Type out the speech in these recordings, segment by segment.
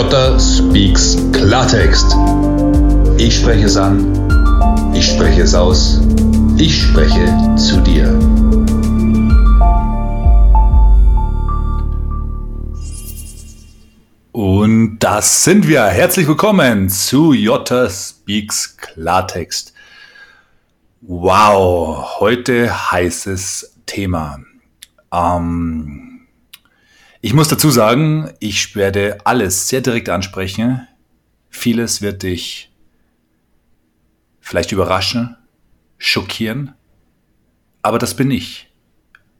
Jota Speaks Klartext. Ich spreche es an, ich spreche es aus, ich spreche zu dir. Und das sind wir. Herzlich willkommen zu Jota Speaks Klartext. Wow, heute heißes Thema. Ähm, ich muss dazu sagen, ich werde alles sehr direkt ansprechen. Vieles wird dich vielleicht überraschen, schockieren. Aber das bin ich.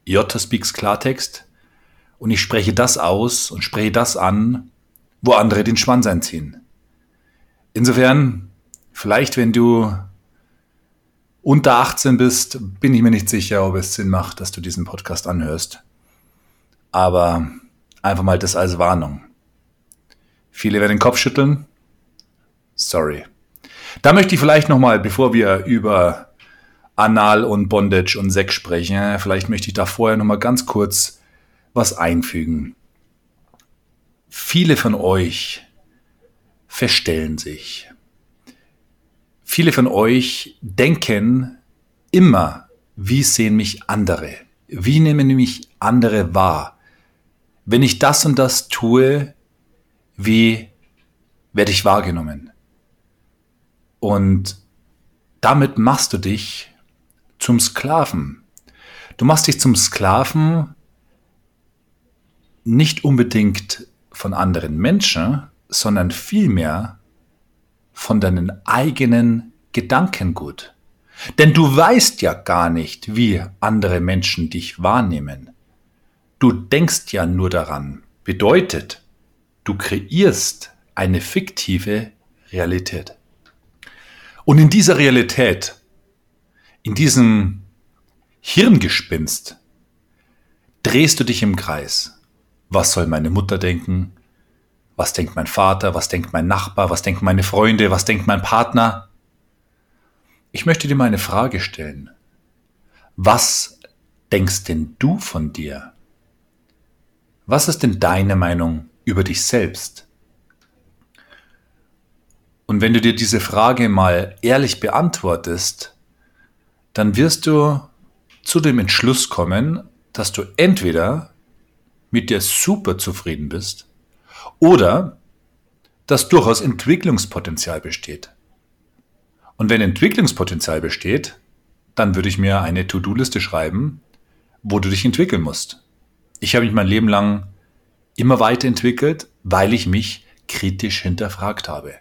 Jota speaks Klartext und ich spreche das aus und spreche das an, wo andere den Schwanz einziehen. Insofern, vielleicht wenn du unter 18 bist, bin ich mir nicht sicher, ob es Sinn macht, dass du diesen Podcast anhörst. Aber Einfach mal das als Warnung. Viele werden den Kopf schütteln. Sorry. Da möchte ich vielleicht nochmal, bevor wir über Anal und Bondage und Sex sprechen, vielleicht möchte ich da vorher nochmal ganz kurz was einfügen. Viele von euch verstellen sich. Viele von euch denken immer, wie sehen mich andere? Wie nehmen mich andere wahr? Wenn ich das und das tue, wie werde ich wahrgenommen? Und damit machst du dich zum Sklaven. Du machst dich zum Sklaven nicht unbedingt von anderen Menschen, sondern vielmehr von deinen eigenen Gedankengut. Denn du weißt ja gar nicht, wie andere Menschen dich wahrnehmen. Du denkst ja nur daran. Bedeutet, du kreierst eine fiktive Realität. Und in dieser Realität, in diesem Hirngespinst, drehst du dich im Kreis. Was soll meine Mutter denken? Was denkt mein Vater? Was denkt mein Nachbar? Was denken meine Freunde? Was denkt mein Partner? Ich möchte dir mal eine Frage stellen. Was denkst denn du von dir? Was ist denn deine Meinung über dich selbst? Und wenn du dir diese Frage mal ehrlich beantwortest, dann wirst du zu dem Entschluss kommen, dass du entweder mit dir super zufrieden bist oder dass durchaus Entwicklungspotenzial besteht. Und wenn Entwicklungspotenzial besteht, dann würde ich mir eine To-Do-Liste schreiben, wo du dich entwickeln musst ich habe mich mein Leben lang immer weiterentwickelt, weil ich mich kritisch hinterfragt habe.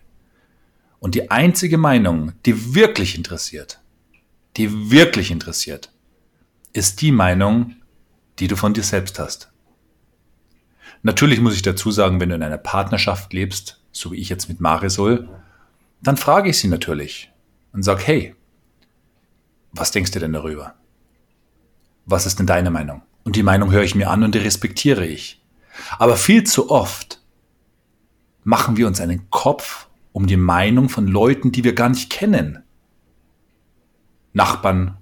Und die einzige Meinung, die wirklich interessiert, die wirklich interessiert, ist die Meinung, die du von dir selbst hast. Natürlich muss ich dazu sagen, wenn du in einer Partnerschaft lebst, so wie ich jetzt mit Marisol, dann frage ich sie natürlich und sage, hey, was denkst du denn darüber? Was ist denn deine Meinung? Und die Meinung höre ich mir an und die respektiere ich. Aber viel zu oft machen wir uns einen Kopf um die Meinung von Leuten, die wir gar nicht kennen. Nachbarn,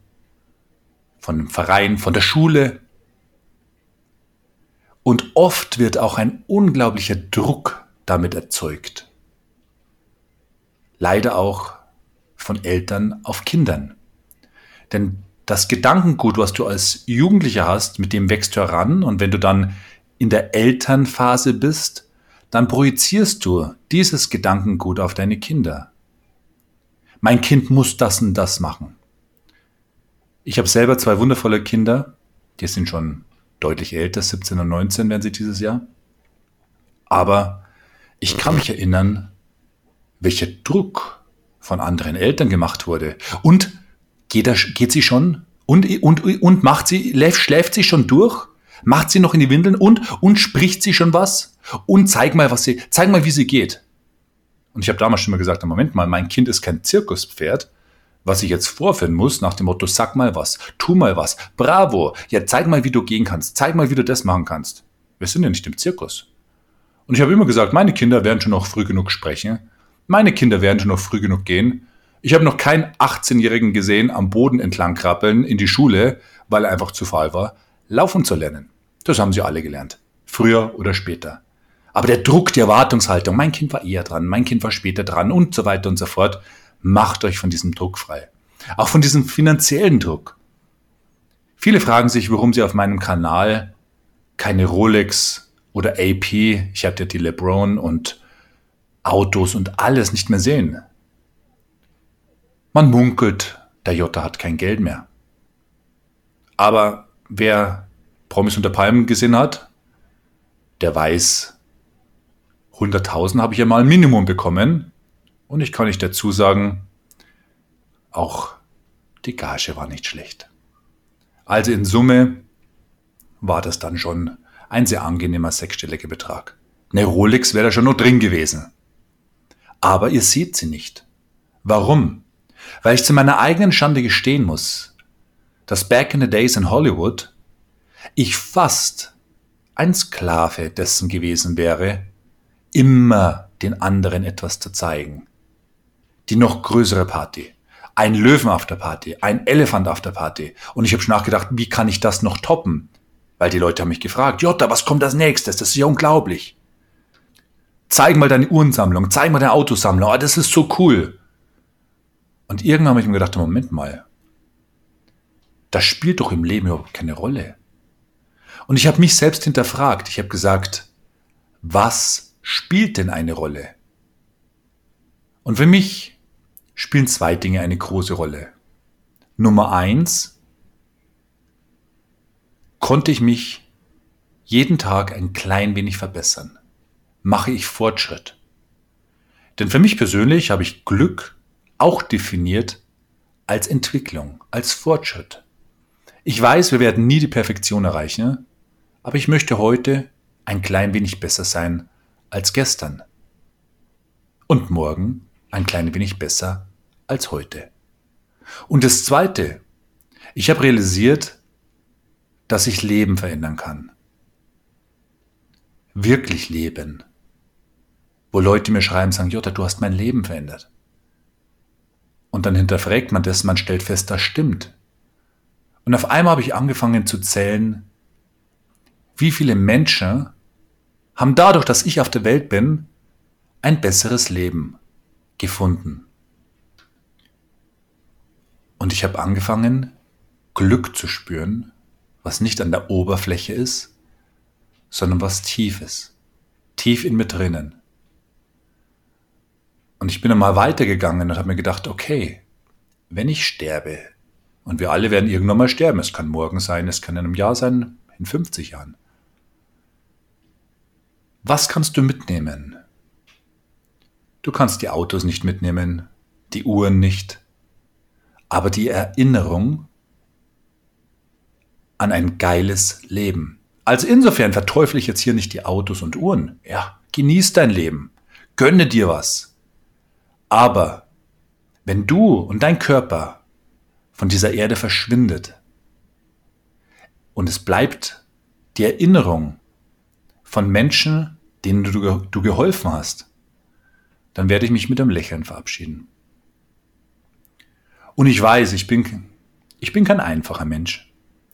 von dem Verein, von der Schule. Und oft wird auch ein unglaublicher Druck damit erzeugt. Leider auch von Eltern auf Kindern. Denn das Gedankengut, was du als Jugendlicher hast, mit dem wächst du heran und wenn du dann in der Elternphase bist, dann projizierst du dieses Gedankengut auf deine Kinder. Mein Kind muss das und das machen. Ich habe selber zwei wundervolle Kinder, die sind schon deutlich älter, 17 und 19 werden sie dieses Jahr. Aber ich kann mich erinnern, welcher Druck von anderen Eltern gemacht wurde. Und Geht, geht sie schon? Und, und, und macht sie, schläft sie schon durch? Macht sie noch in die Windeln und, und spricht sie schon was? Und zeig mal, was sie, zeig mal, wie sie geht. Und ich habe damals schon mal gesagt, Moment mal, mein Kind ist kein Zirkuspferd, was ich jetzt vorführen muss, nach dem Motto, sag mal was, tu mal was, bravo, ja, zeig mal, wie du gehen kannst, zeig mal, wie du das machen kannst. Wir sind ja nicht im Zirkus. Und ich habe immer gesagt, meine Kinder werden schon noch früh genug sprechen, meine Kinder werden schon noch früh genug gehen, ich habe noch keinen 18-Jährigen gesehen am Boden entlang krabbeln in die Schule, weil er einfach zu faul war, laufen zu lernen. Das haben sie alle gelernt. Früher oder später. Aber der Druck, die Erwartungshaltung, mein Kind war eher dran, mein Kind war später dran und so weiter und so fort, macht euch von diesem Druck frei. Auch von diesem finanziellen Druck. Viele fragen sich, warum sie auf meinem Kanal keine Rolex oder AP, ich hatte die LeBron und Autos und alles nicht mehr sehen. Man munkelt, der Jota hat kein Geld mehr. Aber wer Promis unter Palmen gesehen hat, der weiß, 100.000 habe ich ja mal Minimum bekommen. Und ich kann nicht dazu sagen, auch die Gage war nicht schlecht. Also in Summe war das dann schon ein sehr angenehmer sechsstelliger Betrag. Eine Rolex wäre da schon noch drin gewesen. Aber ihr seht sie nicht. Warum? Weil ich zu meiner eigenen Schande gestehen muss, dass back in the days in Hollywood ich fast ein Sklave dessen gewesen wäre, immer den anderen etwas zu zeigen. Die noch größere Party, ein Löwen auf der Party, ein Elefant auf der Party. Und ich habe schon nachgedacht, wie kann ich das noch toppen? Weil die Leute haben mich gefragt, Jota, was kommt als nächstes? Das ist ja unglaublich. Zeig mal deine Uhrensammlung, zeig mal deine Autosammlung, oh, das ist so cool. Und irgendwann habe ich mir gedacht, Moment mal, das spielt doch im Leben überhaupt keine Rolle. Und ich habe mich selbst hinterfragt. Ich habe gesagt, was spielt denn eine Rolle? Und für mich spielen zwei Dinge eine große Rolle. Nummer eins, konnte ich mich jeden Tag ein klein wenig verbessern. Mache ich Fortschritt. Denn für mich persönlich habe ich Glück auch definiert als Entwicklung, als Fortschritt. Ich weiß, wir werden nie die Perfektion erreichen, aber ich möchte heute ein klein wenig besser sein als gestern. Und morgen ein klein wenig besser als heute. Und das Zweite, ich habe realisiert, dass ich Leben verändern kann. Wirklich leben. Wo Leute mir schreiben, sagen, Jutta, du hast mein Leben verändert. Und dann hinterfragt man das, man stellt fest, das stimmt. Und auf einmal habe ich angefangen zu zählen, wie viele Menschen haben dadurch, dass ich auf der Welt bin, ein besseres Leben gefunden. Und ich habe angefangen, Glück zu spüren, was nicht an der Oberfläche ist, sondern was tief ist. Tief in mir drinnen. Und ich bin einmal weitergegangen und habe mir gedacht, okay, wenn ich sterbe, und wir alle werden irgendwann mal sterben, es kann morgen sein, es kann in einem Jahr sein, in 50 Jahren. Was kannst du mitnehmen? Du kannst die Autos nicht mitnehmen, die Uhren nicht, aber die Erinnerung an ein geiles Leben. Also insofern verteufle ich jetzt hier nicht die Autos und Uhren. Ja, genieß dein Leben, gönne dir was. Aber wenn du und dein Körper von dieser Erde verschwindet und es bleibt die Erinnerung von Menschen, denen du, du geholfen hast, dann werde ich mich mit einem Lächeln verabschieden. Und ich weiß, ich bin, ich bin kein einfacher Mensch.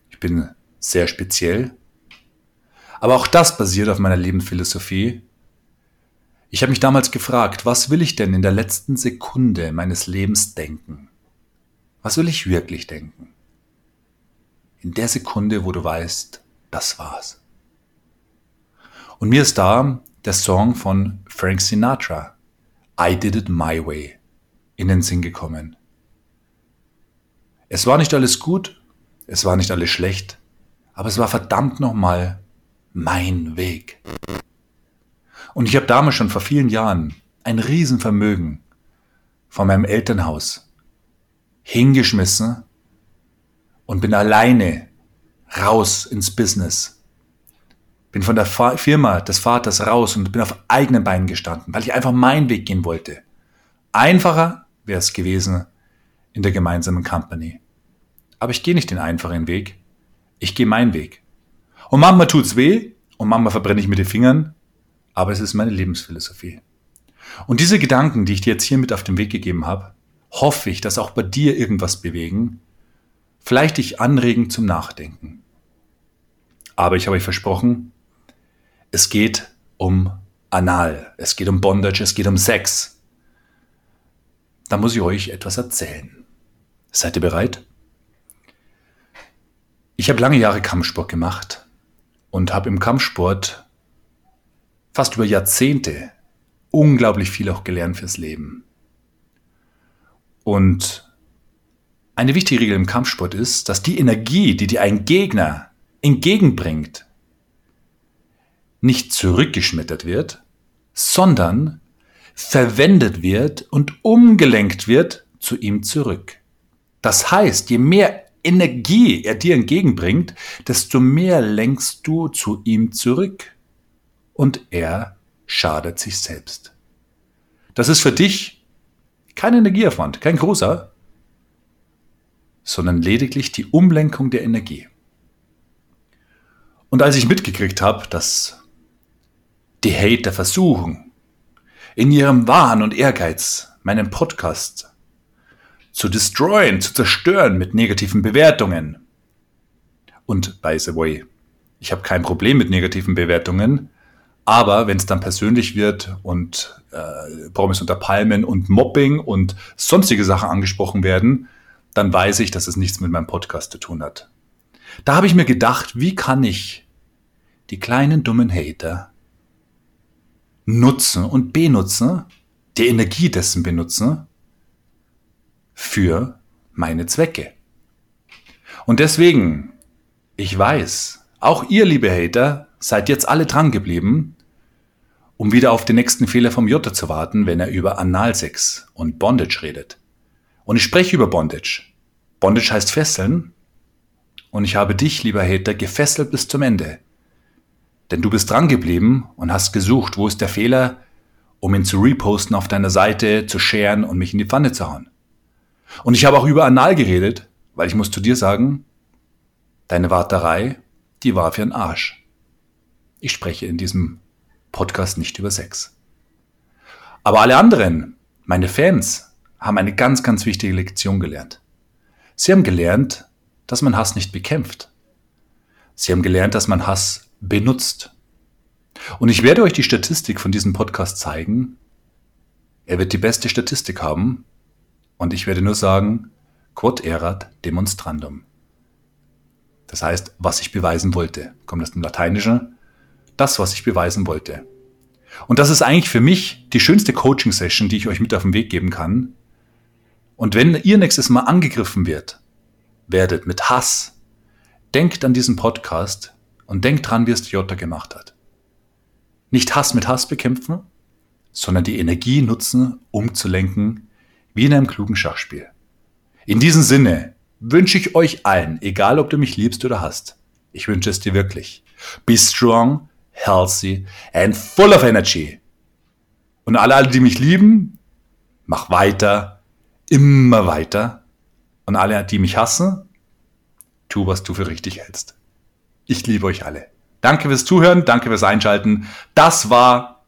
Ich bin sehr speziell. Aber auch das basiert auf meiner Lebensphilosophie, ich habe mich damals gefragt, was will ich denn in der letzten Sekunde meines Lebens denken? Was will ich wirklich denken? In der Sekunde, wo du weißt, das war's. Und mir ist da der Song von Frank Sinatra, I Did It My Way, in den Sinn gekommen. Es war nicht alles gut, es war nicht alles schlecht, aber es war verdammt nochmal mein Weg. Und ich habe damals schon vor vielen Jahren ein Riesenvermögen von meinem Elternhaus hingeschmissen und bin alleine raus ins Business. Bin von der Firma des Vaters raus und bin auf eigenen Beinen gestanden, weil ich einfach meinen Weg gehen wollte. Einfacher wäre es gewesen in der gemeinsamen Company. Aber ich gehe nicht den einfachen Weg, ich gehe meinen Weg. Und manchmal tut's weh und manchmal verbrenne ich mir die Fingern aber es ist meine Lebensphilosophie. Und diese Gedanken, die ich dir jetzt hier mit auf den Weg gegeben habe, hoffe ich, dass auch bei dir irgendwas bewegen, vielleicht dich anregen zum Nachdenken. Aber ich habe euch versprochen, es geht um Anal, es geht um Bondage, es geht um Sex. Da muss ich euch etwas erzählen. Seid ihr bereit? Ich habe lange Jahre Kampfsport gemacht und habe im Kampfsport fast über Jahrzehnte unglaublich viel auch gelernt fürs Leben. Und eine wichtige Regel im Kampfsport ist, dass die Energie, die dir ein Gegner entgegenbringt, nicht zurückgeschmettert wird, sondern verwendet wird und umgelenkt wird zu ihm zurück. Das heißt, je mehr Energie er dir entgegenbringt, desto mehr lenkst du zu ihm zurück. Und er schadet sich selbst. Das ist für dich kein Energieaufwand, kein großer, sondern lediglich die Umlenkung der Energie. Und als ich mitgekriegt habe, dass die Hater versuchen, in ihrem Wahn und Ehrgeiz meinen Podcast zu destroyen, zu zerstören mit negativen Bewertungen. Und by the way, ich habe kein Problem mit negativen Bewertungen, aber wenn es dann persönlich wird und äh, Promis unter Palmen und Mobbing und sonstige Sachen angesprochen werden, dann weiß ich, dass es nichts mit meinem Podcast zu tun hat. Da habe ich mir gedacht, wie kann ich die kleinen dummen Hater nutzen und benutzen, die Energie dessen benutzen, für meine Zwecke. Und deswegen, ich weiß, auch ihr, liebe Hater, seid jetzt alle dran geblieben, um wieder auf den nächsten Fehler vom Jutta zu warten, wenn er über Analsex und Bondage redet. Und ich spreche über Bondage. Bondage heißt fesseln. Und ich habe dich, lieber Hater, gefesselt bis zum Ende. Denn du bist dran geblieben und hast gesucht, wo ist der Fehler, um ihn zu reposten auf deiner Seite, zu scheren und mich in die Pfanne zu hauen. Und ich habe auch über Anal geredet, weil ich muss zu dir sagen, deine Warterei, die war für einen Arsch. Ich spreche in diesem Podcast nicht über Sex. Aber alle anderen, meine Fans, haben eine ganz, ganz wichtige Lektion gelernt. Sie haben gelernt, dass man Hass nicht bekämpft. Sie haben gelernt, dass man Hass benutzt. Und ich werde euch die Statistik von diesem Podcast zeigen. Er wird die beste Statistik haben, und ich werde nur sagen, quod erat demonstrandum. Das heißt, was ich beweisen wollte. Kommt aus dem Lateinischen? Das, was ich beweisen wollte. Und das ist eigentlich für mich die schönste Coaching-Session, die ich euch mit auf den Weg geben kann. Und wenn ihr nächstes Mal angegriffen wird, werdet mit Hass, denkt an diesen Podcast und denkt dran, wie es Jota gemacht hat. Nicht Hass mit Hass bekämpfen, sondern die Energie nutzen, um zu lenken wie in einem klugen Schachspiel. In diesem Sinne wünsche ich euch allen, egal ob du mich liebst oder hast, ich wünsche es dir wirklich. Be strong, healthy and full of energy. Und alle, die mich lieben, mach weiter, immer weiter. Und alle, die mich hassen, tu, was du für richtig hältst. Ich liebe euch alle. Danke fürs Zuhören, danke fürs Einschalten. Das war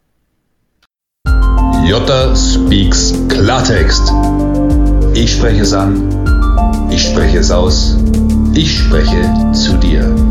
Jota Speaks Klartext. Ich spreche es an, spreche es aus, ich spreche zu dir.